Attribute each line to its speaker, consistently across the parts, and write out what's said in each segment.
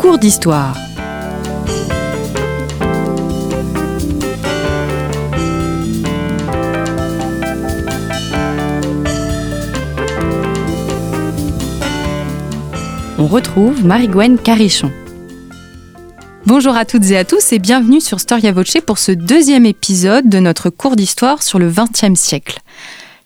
Speaker 1: cours d'histoire. On retrouve Marie-Gwen Carichon. Bonjour à toutes et à tous et bienvenue sur Storia Voce pour ce deuxième épisode de notre cours d'histoire sur le XXe siècle.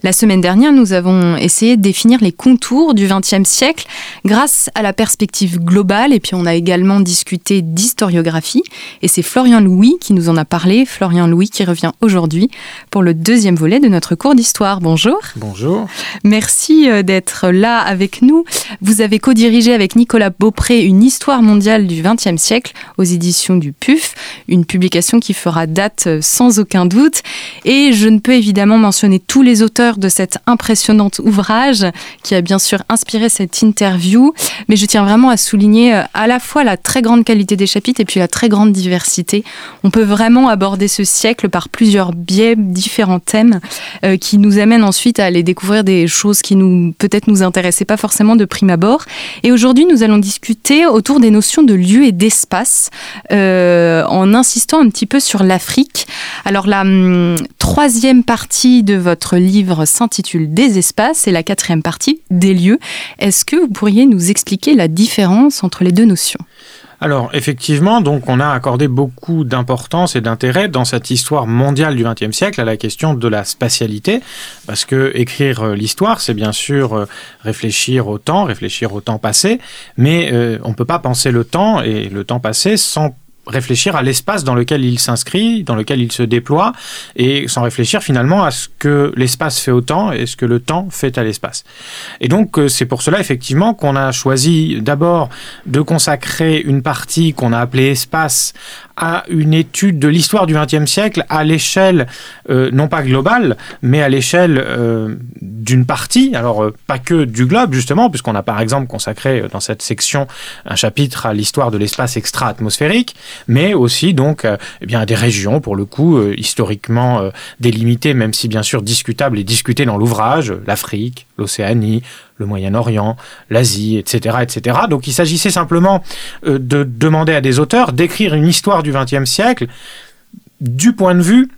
Speaker 1: La semaine dernière, nous avons essayé de définir les contours du XXe siècle grâce à la perspective globale et puis on a également discuté d'historiographie et c'est Florian Louis qui nous en a parlé, Florian Louis qui revient aujourd'hui pour le deuxième volet de notre cours d'histoire. Bonjour.
Speaker 2: Bonjour.
Speaker 1: Merci euh, d'être là avec nous. Vous avez co-dirigé avec Nicolas Beaupré une histoire mondiale du XXe siècle aux éditions du PUF, une publication qui fera date euh, sans aucun doute et je ne peux évidemment mentionner tous les auteurs de cet impressionnant ouvrage qui a bien sûr inspiré cette interview. Mais je tiens vraiment à souligner euh, à la fois la très grande qualité des chapitres et puis la très grande diversité. On peut vraiment aborder ce siècle par plusieurs biais, différents thèmes euh, qui nous amènent ensuite à aller découvrir des choses qui nous peut-être nous intéressaient pas forcément de prime abord. Et aujourd'hui, nous allons discuter autour des notions de lieu et d'espace euh, en insistant un petit peu sur l'Afrique. Alors la hum, troisième partie de votre livre s'intitule Des espaces et la quatrième partie Des lieux. Est-ce que vous pourriez nous expliquer la différence entre les deux notions?
Speaker 2: Alors effectivement, donc on a accordé beaucoup d'importance et d'intérêt dans cette histoire mondiale du XXe siècle à la question de la spatialité, parce que écrire euh, l'histoire, c'est bien sûr euh, réfléchir au temps, réfléchir au temps passé, mais euh, on ne peut pas penser le temps et le temps passé sans réfléchir à l'espace dans lequel il s'inscrit, dans lequel il se déploie, et sans réfléchir finalement à ce que l'espace fait au temps et ce que le temps fait à l'espace. Et donc euh, c'est pour cela effectivement qu'on a choisi d'abord de consacrer une partie qu'on a appelée espace à une étude de l'histoire du XXe siècle à l'échelle euh, non pas globale, mais à l'échelle euh, d'une partie, alors pas que du globe justement, puisqu'on a par exemple consacré dans cette section un chapitre à l'histoire de l'espace extra-atmosphérique, mais aussi donc euh, eh bien des régions pour le coup euh, historiquement euh, délimitées, même si bien sûr discutables et discutées dans l'ouvrage, l'Afrique, l'Océanie, le Moyen-Orient, l'Asie, etc., etc. Donc il s'agissait simplement de demander à des auteurs d'écrire une histoire du XXe siècle du point de vue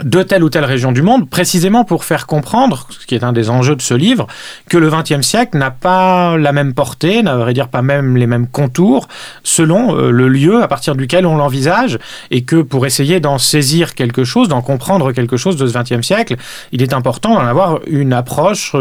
Speaker 2: de telle ou telle région du monde, précisément pour faire comprendre, ce qui est un des enjeux de ce livre, que le XXe siècle n'a pas la même portée, n'a vrai dire pas même les mêmes contours, selon euh, le lieu à partir duquel on l'envisage, et que pour essayer d'en saisir quelque chose, d'en comprendre quelque chose de ce XXe siècle, il est important d'en avoir une approche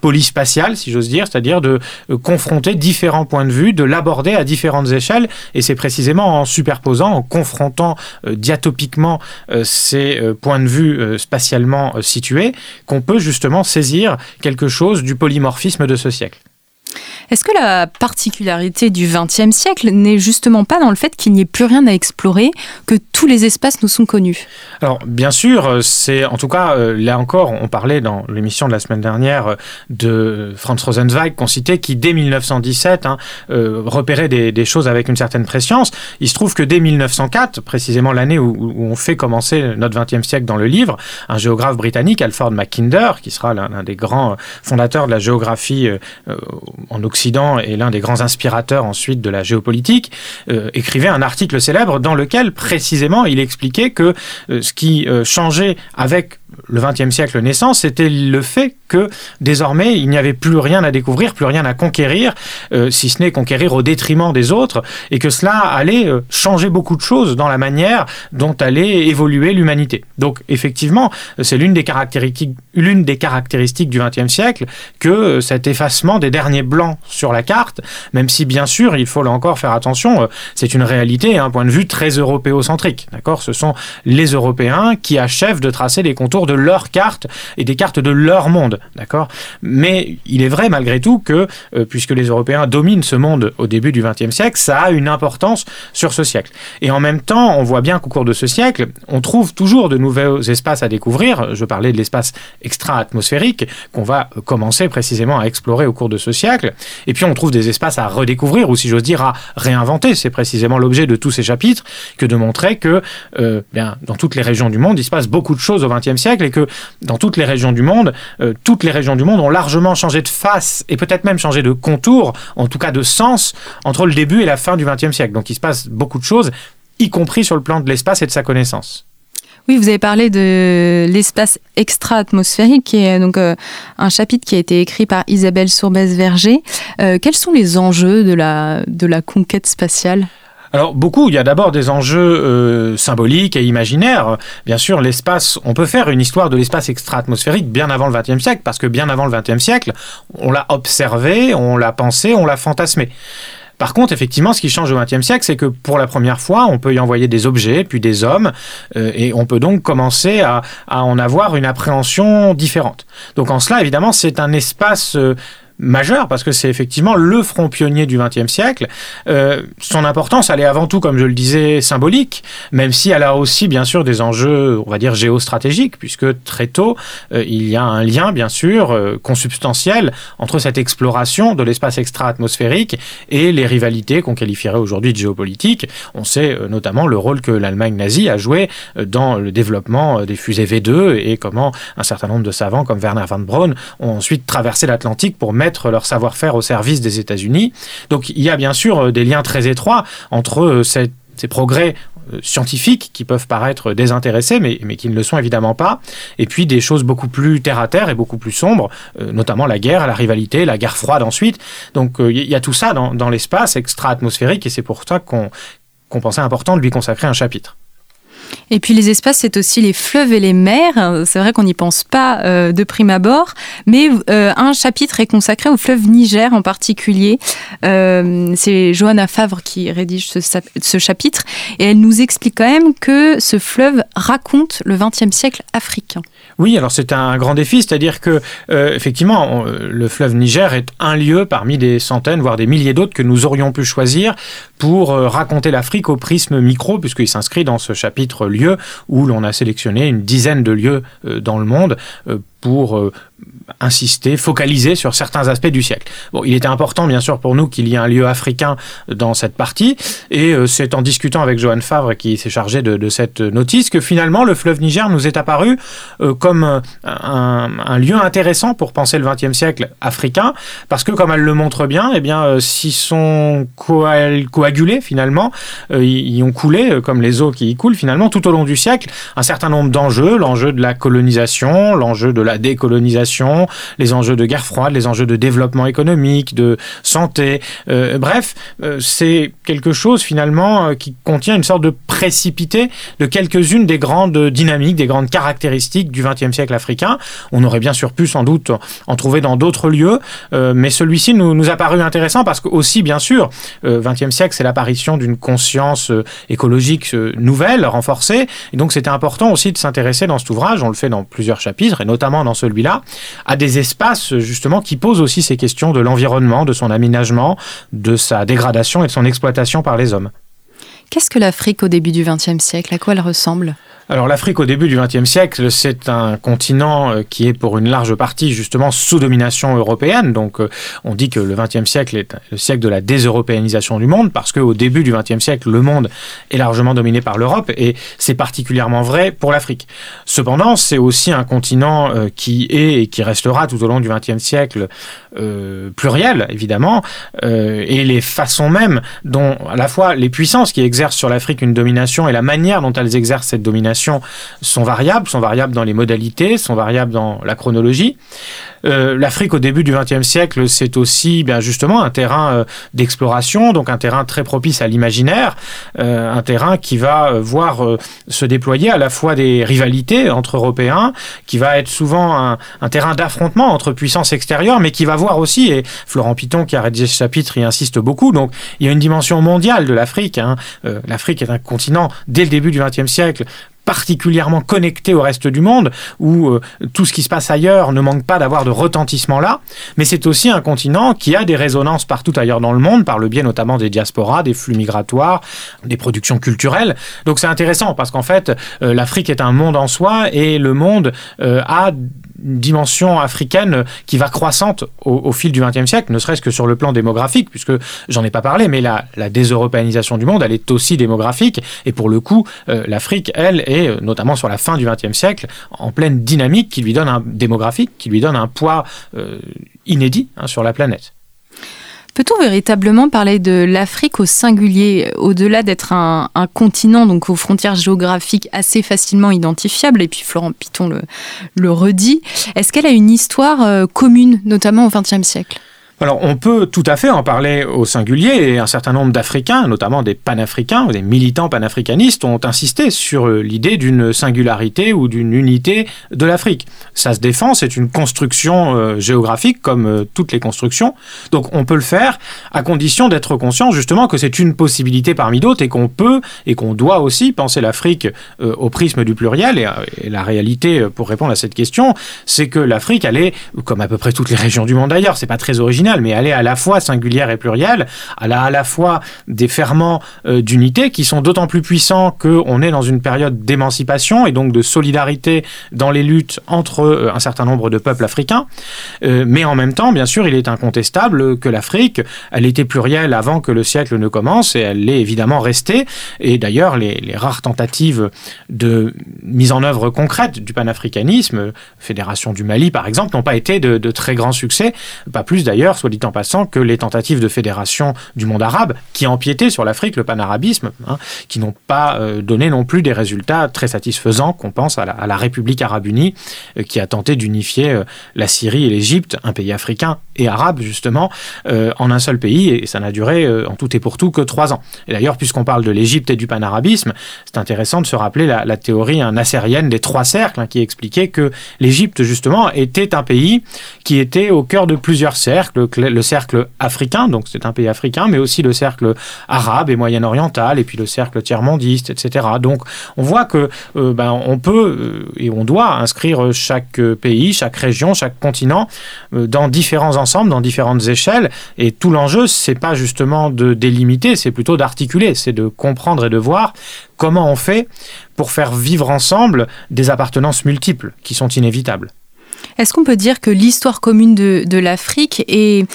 Speaker 2: euh, polyspatiale, si j'ose dire, c'est-à-dire de euh, confronter différents points de vue, de l'aborder à différentes échelles, et c'est précisément en superposant, en confrontant euh, diatopiquement euh, ces points de vue spatialement situés, qu'on peut justement saisir quelque chose du polymorphisme de ce siècle.
Speaker 1: Est-ce que la particularité du XXe siècle n'est justement pas dans le fait qu'il n'y ait plus rien à explorer, que tous les espaces nous sont connus?
Speaker 2: Alors, bien sûr, c'est en tout cas, euh, là encore, on parlait dans l'émission de la semaine dernière euh, de Franz Rosenzweig, qu'on citait, qui dès 1917 hein, euh, repérait des, choses avec une certaine préscience. Il se trouve que dès 1904, précisément l'année où, on fait commencer notre XXe siècle dans le livre, un géographe britannique, Alfred Mackinder, qui sera l'un des grands fondateurs de la géographie en Occident et l'un des grands inspirateurs ensuite de la géopolitique, euh, écrivait un article célèbre dans lequel précisément il expliquait que euh, ce qui euh, changeait avec le XXe siècle naissant, c'était le fait que désormais il n'y avait plus rien à découvrir, plus rien à conquérir, si ce n'est conquérir au détriment des autres, et que cela allait changer beaucoup de choses dans la manière dont allait évoluer l'humanité. Donc effectivement, c'est l'une des caractéristiques, l'une des caractéristiques du XXe siècle que cet effacement des derniers blancs sur la carte, même si bien sûr, il faut là encore faire attention, euh, c'est une réalité, un point de vue très européocentrique. D'accord? Ce sont les Européens qui achèvent de tracer les contours de leur carte et des cartes de leur monde. D'accord? Mais il est vrai malgré tout que, euh, puisque les Européens dominent ce monde au début du XXe siècle, ça a une importance sur ce siècle. Et en même temps, on voit bien qu'au cours de ce siècle, on trouve toujours de nouveaux espaces à découvrir. Je parlais de l'espace extra-atmosphérique qu'on va commencer précisément à explorer au cours de ce siècle. Et puis on trouve des espaces à redécouvrir, ou si j'ose dire à réinventer. C'est précisément l'objet de tous ces chapitres que de montrer que euh, bien, dans toutes les régions du monde, il se passe beaucoup de choses au XXe siècle et que dans toutes les régions du monde, euh, toutes les régions du monde ont largement changé de face et peut-être même changé de contour, en tout cas de sens, entre le début et la fin du XXe siècle. Donc il se passe beaucoup de choses, y compris sur le plan de l'espace et de sa connaissance.
Speaker 1: Oui, vous avez parlé de l'espace extra-atmosphérique, qui est donc euh, un chapitre qui a été écrit par Isabelle Sourbès-Verger. Euh, quels sont les enjeux de la, de la conquête spatiale?
Speaker 2: Alors beaucoup, il y a d'abord des enjeux euh, symboliques et imaginaires. Bien sûr, l'espace, on peut faire une histoire de l'espace extra-atmosphérique bien avant le XXe siècle, parce que bien avant le XXe siècle, on l'a observé, on l'a pensé, on l'a fantasmé. Par contre, effectivement, ce qui change au XXe siècle, c'est que pour la première fois, on peut y envoyer des objets, puis des hommes, euh, et on peut donc commencer à, en avoir une appréhension différente. Donc en cela, évidemment, c'est un espace euh, majeur parce que c'est effectivement le front pionnier du XXe siècle. Euh, son importance, elle est avant tout, comme je le disais, symbolique, même si elle a aussi, bien sûr, des enjeux, on va dire, géostratégiques, puisque très tôt, euh, il y a un lien, bien sûr, euh, consubstantiel entre cette exploration de l'espace extra-atmosphérique et les rivalités qu'on qualifierait aujourd'hui de géopolitiques. On sait notamment le rôle que l'Allemagne nazie a joué dans le développement des fusées V2 et comment un certain nombre de savants comme Werner von Braun ont ensuite traversé l'Atlantique pour mettre leur savoir-faire au service des États-Unis. Donc il y a bien sûr euh, des liens très étroits entre euh, ces progrès euh, scientifiques qui peuvent paraître désintéressés, mais, mais, qui ne le sont évidemment pas, et puis des choses beaucoup plus terre-à-terre et beaucoup plus sombres, notamment la guerre, la rivalité, la guerre froide ensuite. Donc il y a tout ça dans l'espace extra-atmosphérique, et c'est pour ça qu'on pensait important de lui consacrer un chapitre.
Speaker 1: Et puis les espaces, c'est aussi les fleuves et les mers. C'est vrai qu'on n'y pense pas euh, de prime abord, mais euh, un chapitre est consacré au fleuve Niger en particulier. Euh, c'est Johanna Favre qui rédige ce, chapitre et elle nous explique quand même que ce fleuve raconte le XXe siècle africain.
Speaker 2: Oui, alors c'est un grand défi, c'est-à-dire que effectivement, le fleuve Niger est un lieu parmi des centaines, voire des milliers d'autres que nous aurions pu choisir pour raconter l'Afrique au prisme micro, puisqu'il s'inscrit dans ce chapitre où l'on a sélectionné une dizaine de lieux euh, dans le monde euh, pour euh, insister, focaliser sur certains aspects du siècle. Bon, il était important, bien sûr, pour nous qu'il y ait un lieu africain dans cette partie, et euh, c'est en discutant avec Johan Favre, qui s'est chargé de, cette notice, que finalement le fleuve Niger nous est apparu euh, comme un, lieu intéressant pour penser le XXe siècle africain, parce que, comme elle le montre bien, eh bien, euh, s'ils sont coagulés, finalement, ils ont coulé, comme les eaux qui y coulent, finalement, tout au long du siècle, un certain nombre d'enjeux, l'enjeu de la colonisation, l'enjeu de la décolonisation, les enjeux de guerre froide, les enjeux de développement économique, de santé. Euh, bref, euh, c'est quelque chose finalement euh, qui contient une sorte de précipité de quelques-unes des grandes dynamiques, des grandes caractéristiques du XXe siècle africain. On aurait bien sûr pu sans doute en trouver dans d'autres lieux, mais celui-ci nous, nous a paru intéressant parce que aussi bien sûr, XXe siècle, c'est l'apparition d'une conscience écologique nouvelle, renforcée, et donc c'était important aussi de s'intéresser dans cet ouvrage. On le fait dans plusieurs chapitres et notamment dans celui-là, à des espaces justement qui posent aussi ces questions de l'environnement, de son aménagement, de sa dégradation et de son exploitation par les hommes.
Speaker 1: Qu'est-ce que l'Afrique au début du XXe siècle? À quoi elle ressemble?
Speaker 2: Alors l'Afrique au début du XXe siècle, c'est un continent euh, qui est pour une large partie justement sous domination européenne. Donc euh, on dit que le XXe siècle est le siècle de la déseuropéanisation du monde parce qu'au début du XXe siècle, le monde est largement dominé par l'Europe et c'est particulièrement vrai pour l'Afrique. Cependant, c'est aussi un continent euh, qui est et qui restera tout au long du XXe siècle pluriel, évidemment, et les façons mêmes dont à la fois les puissances qui exercent sur l'Afrique une domination et la manière dont elles exercent cette domination sont variables, sont variables dans les modalités, sont variables dans la chronologie. Euh, L'Afrique au début du XXe siècle, c'est aussi bien justement un terrain euh, d'exploration, donc un terrain très propice à l'imaginaire, euh, un terrain qui va voir se déployer à la fois des rivalités entre Européens, qui va être souvent un, terrain d'affrontement entre puissances extérieures, mais qui va voir aussi, et Florent Piton qui a rédigé ce chapitre y insiste beaucoup, donc il y a une dimension mondiale de l'Afrique. Hein. L'Afrique est un continent, dès le début du XXe siècle, particulièrement connecté au reste du monde, où euh, tout ce qui se passe ailleurs ne manque pas d'avoir de retentissement là, mais c'est aussi un continent qui a des résonances partout ailleurs dans le monde, par le biais notamment des diasporas, des flux migratoires, des productions culturelles. Donc c'est intéressant parce qu'en fait, euh, l'Afrique est un monde en soi et le monde euh, a dimension africaine qui va croissante au, fil du XXe siècle, ne serait-ce que sur le plan démographique, puisque j'en ai pas parlé, mais la, la déseuropéanisation du monde, elle est aussi démographique. Et pour le coup, euh, l'Afrique, elle, est euh, notamment sur la fin du XXe siècle, en pleine dynamique qui lui donne un démographique, qui lui donne un poids euh, inédit hein, sur la planète.
Speaker 1: Peut-on véritablement parler de l'Afrique au singulier, au-delà d'être un, continent, donc aux frontières géographiques assez facilement identifiables, et puis Florent Piton le, le redit, est-ce qu'elle a une histoire commune, notamment au XXe siècle?
Speaker 2: Alors, on peut tout à fait en parler au singulier et un certain nombre d'Africains, notamment des panafricains ou des militants panafricanistes, ont insisté sur euh, l'idée d'une singularité ou d'une unité de l'Afrique. Ça se défend, c'est une construction euh, géographique comme euh, toutes les constructions. Donc, on peut le faire à condition d'être conscient justement que c'est une possibilité parmi d'autres et qu'on peut et qu'on doit aussi penser l'Afrique au prisme du pluriel. Et, et, la réalité, pour répondre à cette question, c'est que l'Afrique, elle est, comme à peu près toutes les régions du monde d'ailleurs, c'est pas très original mais elle est à la fois singulière et plurielle. Elle a à la fois des ferments euh, d'unité qui sont d'autant plus puissants qu'on est dans une période d'émancipation et donc de solidarité dans les luttes entre euh, un certain nombre de peuples africains. Euh, mais en même temps, bien sûr, il est incontestable que l'Afrique, elle était plurielle avant que le siècle ne commence et elle l'est évidemment restée. Et d'ailleurs, les, rares tentatives de mise en œuvre concrète du panafricanisme, Fédération du Mali par exemple, n'ont pas été de, de très grands succès, pas plus d'ailleurs soit dit en passant, que les tentatives de fédération du monde arabe, qui empiétaient sur l'Afrique, le panarabisme, hein, qui n'ont pas euh, donné non plus des résultats très satisfaisants, qu'on pense à la, République arabe unie, euh, qui a tenté d'unifier euh, la Syrie et l'Égypte, un pays africain et arabe justement, en un seul pays, et ça n'a duré en tout et pour tout que trois ans. Et d'ailleurs, puisqu'on parle de l'Égypte et du panarabisme, c'est intéressant de se rappeler la, théorie hein, nassérienne des trois cercles, hein, qui expliquait que l'Égypte, justement, était un pays qui était au cœur de plusieurs cercles, le cercle africain, donc c'est un pays africain, mais aussi le cercle arabe et moyen-oriental, et puis le cercle tiers-mondiste, etc. Donc on voit que euh, ben, on peut euh, et on doit inscrire chaque pays, chaque région, chaque continent euh, dans différents ensembles, dans différentes échelles, et tout l'enjeu, c'est pas justement de délimiter, c'est plutôt d'articuler, c'est de comprendre et de voir comment on fait pour faire vivre ensemble des appartenances multiples qui sont inévitables.
Speaker 1: Est-ce qu'on peut dire que l'histoire commune de, l'Afrique est,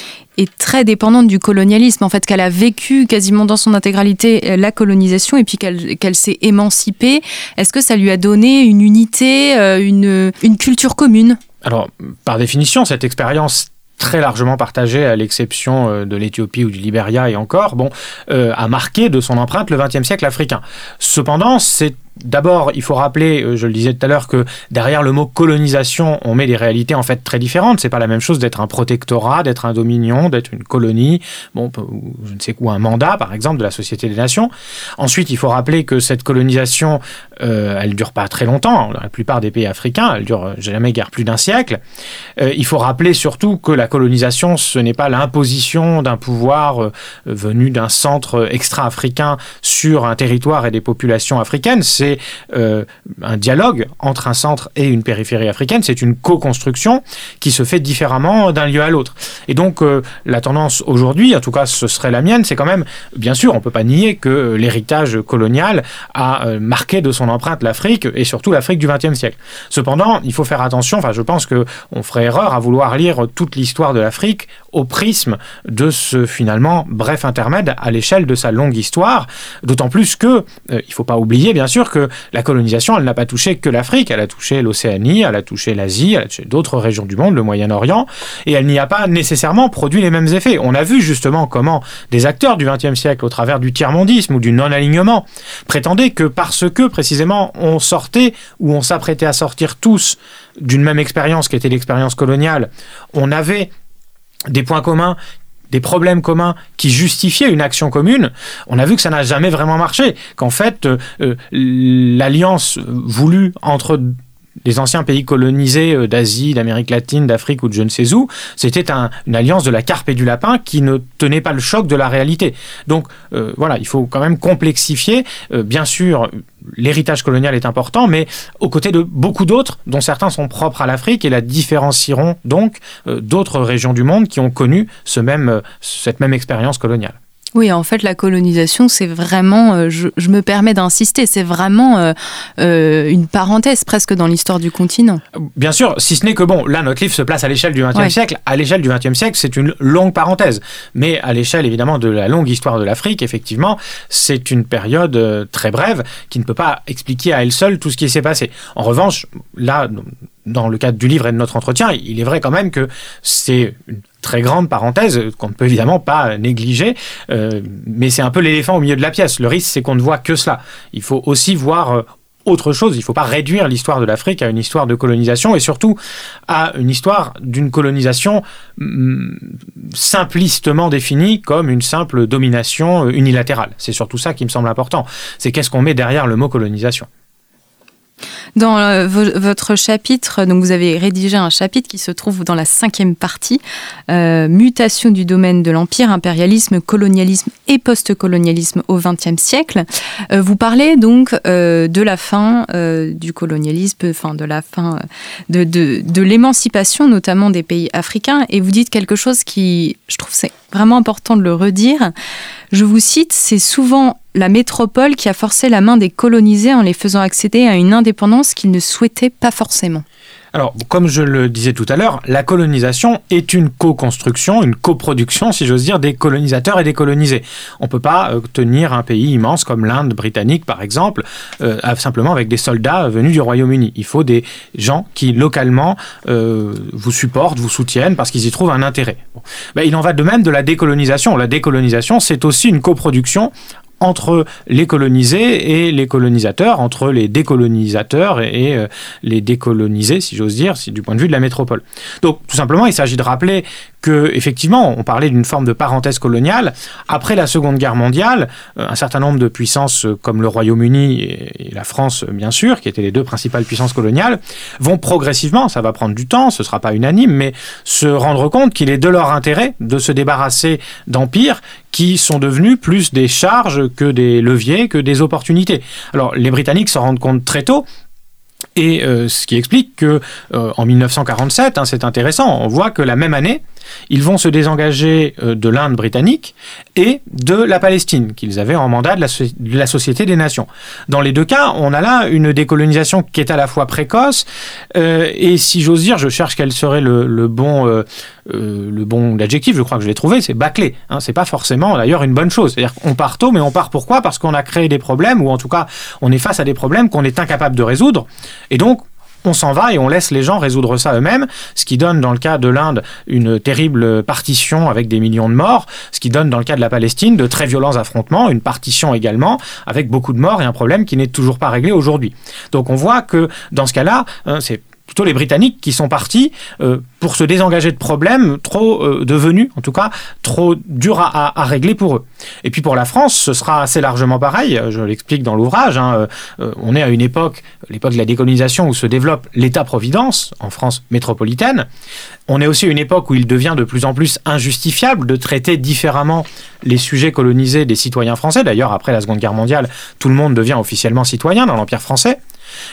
Speaker 1: très dépendante du colonialisme, en fait, qu'elle a vécu quasiment dans son intégralité euh, la colonisation et puis qu'elle s'est émancipée? Est-ce que ça lui a donné une unité, euh, une, culture commune?
Speaker 2: Alors, par définition, cette expérience très largement partagée, à l'exception euh, de l'Éthiopie ou du Libéria et encore, bon, a marqué de son empreinte le XXe siècle africain. Cependant, c'est D'abord, il faut rappeler, euh, je le disais tout à l'heure, que derrière le mot colonisation, on met des réalités en fait très différentes. C'est pas la même chose d'être un protectorat, d'être un dominion, d'être une colonie, bon, je ne sais quoi, un mandat, par exemple, de la Société des Nations. Ensuite, il faut rappeler que cette colonisation, euh, elle dure pas très longtemps. La plupart des pays africains, elle dure euh, jamais guère plus d'un siècle. Euh, il faut rappeler surtout que la colonisation, ce n'est pas l'imposition d'un pouvoir venu d'un centre extra-africain sur un territoire et des populations africaines. C'est euh, un dialogue entre un centre et une périphérie africaine, c'est une co-construction qui se fait différemment d'un lieu à l'autre. Et donc euh, la tendance aujourd'hui, en tout cas ce serait la mienne, c'est quand même, bien sûr, on ne peut pas nier que l'héritage colonial a euh, marqué de son empreinte l'Afrique et surtout l'Afrique du XXe siècle. Cependant, il faut faire attention, enfin je pense qu'on ferait erreur à vouloir lire toute l'histoire de l'Afrique au prisme de ce finalement bref intermède à l'échelle de sa longue histoire, d'autant plus que, il ne faut pas oublier bien sûr que la colonisation, elle n'a pas touché que l'Afrique, elle a touché l'Océanie, elle a touché l'Asie, elle a touché d'autres régions du monde, le Moyen-Orient, et elle n'y a pas nécessairement produit les mêmes effets. On a vu justement comment des acteurs du XXe siècle, au travers du tiers-mondisme ou du non-alignement, prétendaient que parce que précisément on sortait ou on s'apprêtait à sortir tous d'une même expérience qui était l'expérience coloniale, on avait des points communs des problèmes communs qui justifiaient une action commune, on a vu que ça n'a jamais vraiment marché. Qu'en fait, euh, euh, l'alliance voulue entre les anciens pays colonisés euh, d'Asie, d'Amérique latine, d'Afrique ou de je ne sais où, c'était une alliance de la carpe et du lapin qui ne tenait pas le choc de la réalité. Donc voilà, il faut quand même complexifier. bien sûr, l'héritage colonial est important, mais aux côtés de beaucoup d'autres, dont certains sont propres à l'Afrique et la différencieront donc euh, d'autres régions du monde qui ont connu ce même, euh, cette même expérience coloniale.
Speaker 1: Oui, en fait, la colonisation, c'est vraiment, euh, je, me permets d'insister, c'est vraiment euh, euh, une parenthèse presque dans l'histoire du continent.
Speaker 2: Bien sûr, si ce n'est que bon, là, notre livre se place à l'échelle du XXe siècle. À l'échelle du XXe siècle, c'est une longue parenthèse. Mais à l'échelle, évidemment, de la longue histoire de l'Afrique, effectivement, c'est une période très brève qui ne peut pas expliquer à elle seule tout ce qui s'est passé. En revanche, là, dans le cadre du livre et de notre entretien, il est vrai quand même que c'est très grande parenthèse qu'on ne peut évidemment pas négliger, euh, mais c'est un peu l'éléphant au milieu de la pièce. Le risque, c'est qu'on ne voit que cela. Il faut aussi voir euh, autre chose. Il ne faut pas réduire l'histoire de l'Afrique à une histoire de colonisation et surtout à une histoire d'une colonisation mm, simplistement définie comme une simple domination unilatérale. C'est surtout ça qui me semble important. C'est qu'est-ce qu'on met derrière le mot colonisation.
Speaker 1: Dans euh, votre chapitre, donc vous avez rédigé un chapitre qui se trouve dans la cinquième partie, euh, mutation du domaine de l'empire, impérialisme, colonialisme et post-colonialisme au XXe siècle. Euh, vous parlez donc de la fin du colonialisme, de la fin de, de l'émancipation notamment des pays africains, et vous dites quelque chose qui, je trouve, c'est vraiment important de le redire. Je vous cite, c'est souvent la métropole qui a forcé la main des colonisés en les faisant accéder à une indépendance qu'ils ne souhaitaient pas forcément.
Speaker 2: Alors, comme je le disais tout à l'heure, la colonisation est une co-construction, une coproduction, si j'ose dire, des colonisateurs et des colonisés. On ne peut pas euh, tenir un pays immense comme l'Inde britannique, par exemple, euh, simplement avec des soldats venus du Royaume-Uni. Il faut des gens qui, localement, euh, vous supportent, vous soutiennent, parce qu'ils y trouvent un intérêt. Ben, il en va de même de la décolonisation. La décolonisation, c'est aussi une coproduction entre les colonisés et les colonisateurs, entre les décolonisateurs et, euh, les décolonisés, si j'ose dire, du point de vue de la métropole. Donc, tout simplement, il s'agit de rappeler que, effectivement, on parlait d'une forme de parenthèse coloniale. Après la Seconde Guerre mondiale, euh, un certain nombre de puissances euh, comme le Royaume-Uni et la France, bien sûr, qui étaient les deux principales puissances coloniales, vont progressivement, ça va prendre du temps, ce ne sera pas unanime, mais se rendre compte qu'il est de leur intérêt de se débarrasser d'empires qui sont devenus plus des charges que des leviers, que des opportunités. Alors les Britanniques s'en rendent compte très tôt, et euh, ce qui explique que euh, en 1947, hein, c'est intéressant, on voit que la même année, ils vont se désengager euh, de l'Inde britannique et de la Palestine, qu'ils avaient en mandat de la, Société des Nations. Dans les deux cas, on a là une décolonisation qui est à la fois précoce, euh, et si j'ose dire, je cherche quel serait le, bon, euh, le bon adjectif, je crois que je l'ai trouvé, c'est bâclé. Hein, c'est pas forcément d'ailleurs une bonne chose. C'est-à-dire qu'on part tôt, mais on part pourquoi? Parce qu'on a créé des problèmes, ou en tout cas, on est face à des problèmes qu'on est incapable de résoudre, et donc on s'en va et on laisse les gens résoudre ça eux-mêmes, ce qui donne dans le cas de l'Inde une terrible partition avec des millions de morts, ce qui donne dans le cas de la Palestine de très violents affrontements, une partition également avec beaucoup de morts et un problème qui n'est toujours pas réglé aujourd'hui. Donc on voit que dans ce cas-là, hein, c'est plutôt les Britanniques qui sont partis euh, pour se désengager de problèmes trop euh, devenus, en tout cas, trop durs à, régler pour eux. Et puis pour la France, ce sera assez largement pareil, je l'explique dans l'ouvrage, hein, euh, on est à une époque, l'époque de la décolonisation, où se développe l'État-providence en France métropolitaine. On est aussi à une époque où il devient de plus en plus injustifiable de traiter différemment les sujets colonisés des citoyens français. D'ailleurs, après la Seconde Guerre mondiale, tout le monde devient officiellement citoyen dans l'Empire français.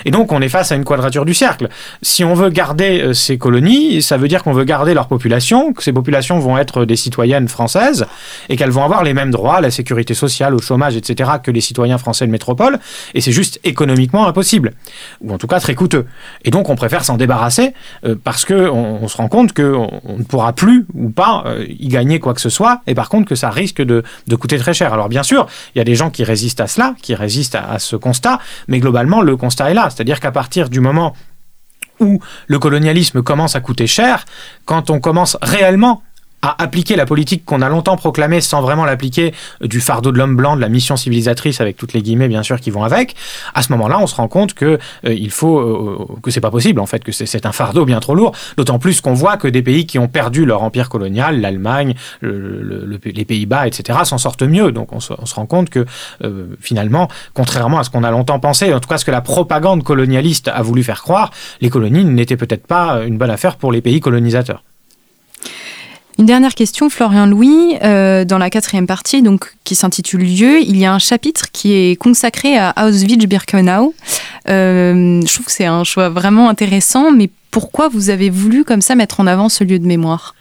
Speaker 2: Et donc on est face à une quadrature du cercle. Si on veut garder euh, ces colonies, ça veut dire qu'on veut garder leur population, que ces populations vont être des citoyennes françaises et qu'elles vont avoir les mêmes droits la sécurité sociale, au chômage, etc. que les citoyens français de métropole. Et c'est juste économiquement impossible, ou en tout cas très coûteux. Et donc on préfère s'en débarrasser euh, parce que on, se rend compte qu'on on ne pourra plus ou pas euh, y gagner quoi que ce soit, et par contre que ça risque de, coûter très cher. Alors bien sûr, il y a des gens qui résistent à cela, qui résistent à ce constat, mais globalement le constat là. C'est-à-dire qu'à partir du moment où le colonialisme commence à coûter cher, quand on commence réellement à appliquer la politique qu'on a longtemps proclamée sans vraiment l'appliquer du fardeau de l'homme blanc, de la mission civilisatrice avec toutes les guillemets bien sûr qui vont avec, à ce moment-là, on se rend compte que euh, il faut euh, que c'est pas possible en fait, que c'est un fardeau bien trop lourd. D'autant plus qu'on voit que des pays qui ont perdu leur empire colonial, l'Allemagne, les Pays-Bas, etc., s'en sortent mieux. Donc on se, rend compte que euh, finalement, contrairement à ce qu'on a longtemps pensé, en tout cas ce que la propagande colonialiste a voulu faire croire, les colonies n'étaient peut-être pas une bonne affaire pour les pays colonisateurs.
Speaker 1: Une dernière question, Florian Louis. Euh, dans la quatrième partie, donc, qui s'intitule Lieu, il y a un chapitre qui est consacré à Auschwitz-Birkenau. Euh, je trouve que c'est un choix vraiment intéressant, mais pourquoi vous avez voulu comme ça mettre en avant ce lieu de mémoire?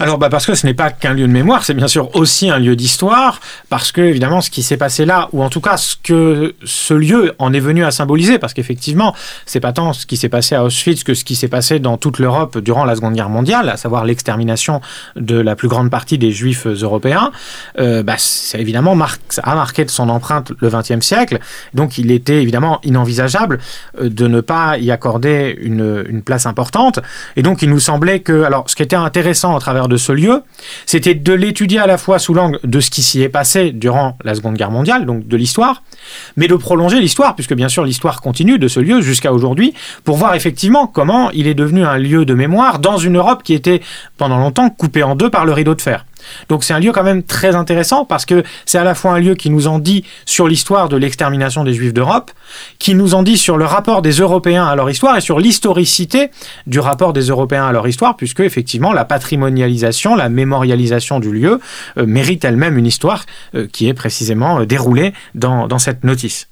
Speaker 2: Alors bah parce que ce n'est pas qu'un lieu de mémoire, c'est bien sûr aussi un lieu d'histoire, parce que évidemment ce qui s'est passé là, ou en tout cas ce que ce lieu en est venu à symboliser, parce qu'effectivement c'est pas tant ce qui s'est passé à Auschwitz que ce qui s'est passé dans toute l'Europe durant la Seconde Guerre mondiale, à savoir l'extermination de la plus grande partie des Juifs européens, euh, bah, ça évidemment ça a marqué de son empreinte le XXe siècle, donc il était évidemment inenvisageable euh, de ne pas y accorder une, une place importante, et donc il nous semblait que, alors ce qui était intéressant à travers de ce lieu, c'était de l'étudier à la fois sous l'angle de ce qui s'y est passé durant la Seconde Guerre mondiale, donc de l'histoire, mais de prolonger l'histoire, puisque bien sûr l'histoire continue de ce lieu jusqu'à aujourd'hui, pour voir effectivement comment il est devenu un lieu de mémoire dans une Europe qui était pendant longtemps coupée en deux par le rideau de fer. Donc c'est un lieu quand même très intéressant parce que c'est à la fois un lieu qui nous en dit sur l'histoire de l'extermination des Juifs d'Europe, qui nous en dit sur le rapport des Européens à leur histoire et sur l'historicité du rapport des Européens à leur histoire, puisque effectivement la patrimonialisation, la mémorialisation du lieu euh, mérite elle-même une histoire euh, qui est précisément euh, déroulée dans, cette notice.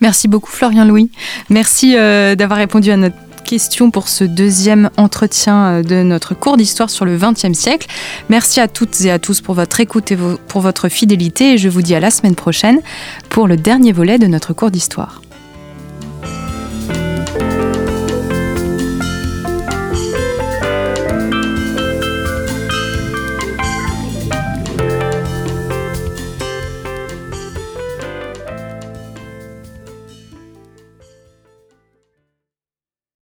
Speaker 1: Merci beaucoup Florian Louis. Merci d'avoir répondu à notre questions pour ce deuxième entretien euh, de notre cours d'histoire sur le XXe siècle. Merci à toutes et à tous pour votre écoute et pour votre fidélité et je vous dis à la semaine prochaine pour le dernier volet de notre cours d'histoire.